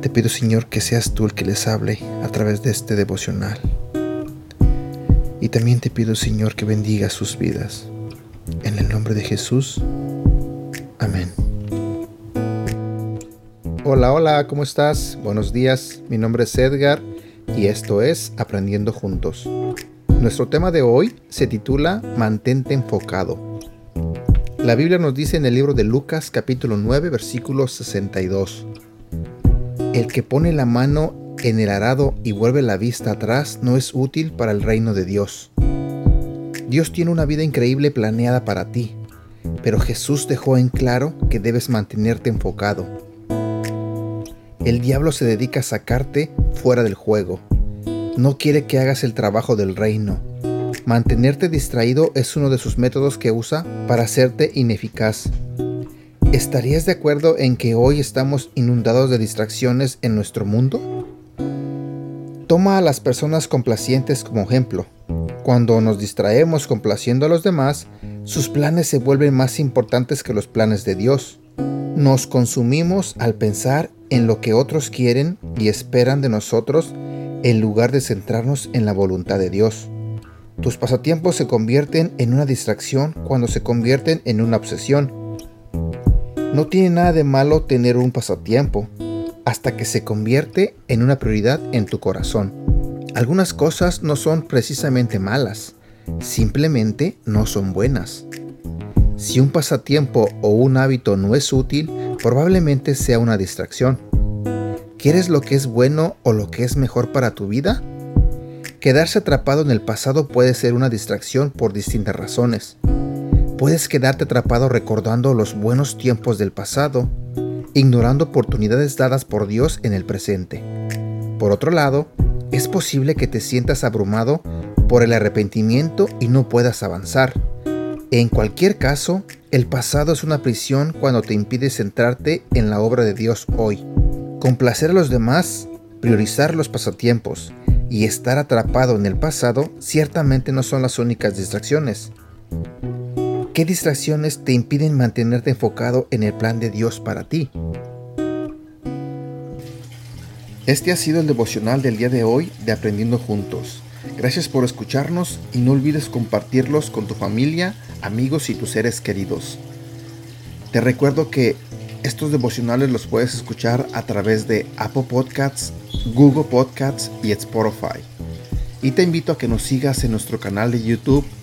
Te pido, Señor, que seas tú el que les hable a través de este devocional. Y también te pido, Señor, que bendiga sus vidas. En el nombre de Jesús. Amén. Hola, hola, ¿cómo estás? Buenos días, mi nombre es Edgar y esto es Aprendiendo Juntos. Nuestro tema de hoy se titula Mantente enfocado. La Biblia nos dice en el libro de Lucas capítulo 9 versículo 62. El que pone la mano en el arado y vuelve la vista atrás no es útil para el reino de Dios. Dios tiene una vida increíble planeada para ti, pero Jesús dejó en claro que debes mantenerte enfocado el diablo se dedica a sacarte fuera del juego. No quiere que hagas el trabajo del reino. Mantenerte distraído es uno de sus métodos que usa para hacerte ineficaz. ¿Estarías de acuerdo en que hoy estamos inundados de distracciones en nuestro mundo? Toma a las personas complacientes como ejemplo. Cuando nos distraemos complaciendo a los demás, sus planes se vuelven más importantes que los planes de Dios. Nos consumimos al pensar en lo que otros quieren y esperan de nosotros en lugar de centrarnos en la voluntad de Dios. Tus pasatiempos se convierten en una distracción cuando se convierten en una obsesión. No tiene nada de malo tener un pasatiempo hasta que se convierte en una prioridad en tu corazón. Algunas cosas no son precisamente malas, simplemente no son buenas. Si un pasatiempo o un hábito no es útil, probablemente sea una distracción. ¿Quieres lo que es bueno o lo que es mejor para tu vida? Quedarse atrapado en el pasado puede ser una distracción por distintas razones. Puedes quedarte atrapado recordando los buenos tiempos del pasado, ignorando oportunidades dadas por Dios en el presente. Por otro lado, es posible que te sientas abrumado por el arrepentimiento y no puedas avanzar. En cualquier caso, el pasado es una prisión cuando te impide centrarte en la obra de Dios hoy. Complacer a los demás, priorizar los pasatiempos y estar atrapado en el pasado ciertamente no son las únicas distracciones. ¿Qué distracciones te impiden mantenerte enfocado en el plan de Dios para ti? Este ha sido el devocional del día de hoy de Aprendiendo Juntos. Gracias por escucharnos y no olvides compartirlos con tu familia, amigos y tus seres queridos. Te recuerdo que estos devocionales los puedes escuchar a través de Apple Podcasts, Google Podcasts y Spotify. Y te invito a que nos sigas en nuestro canal de YouTube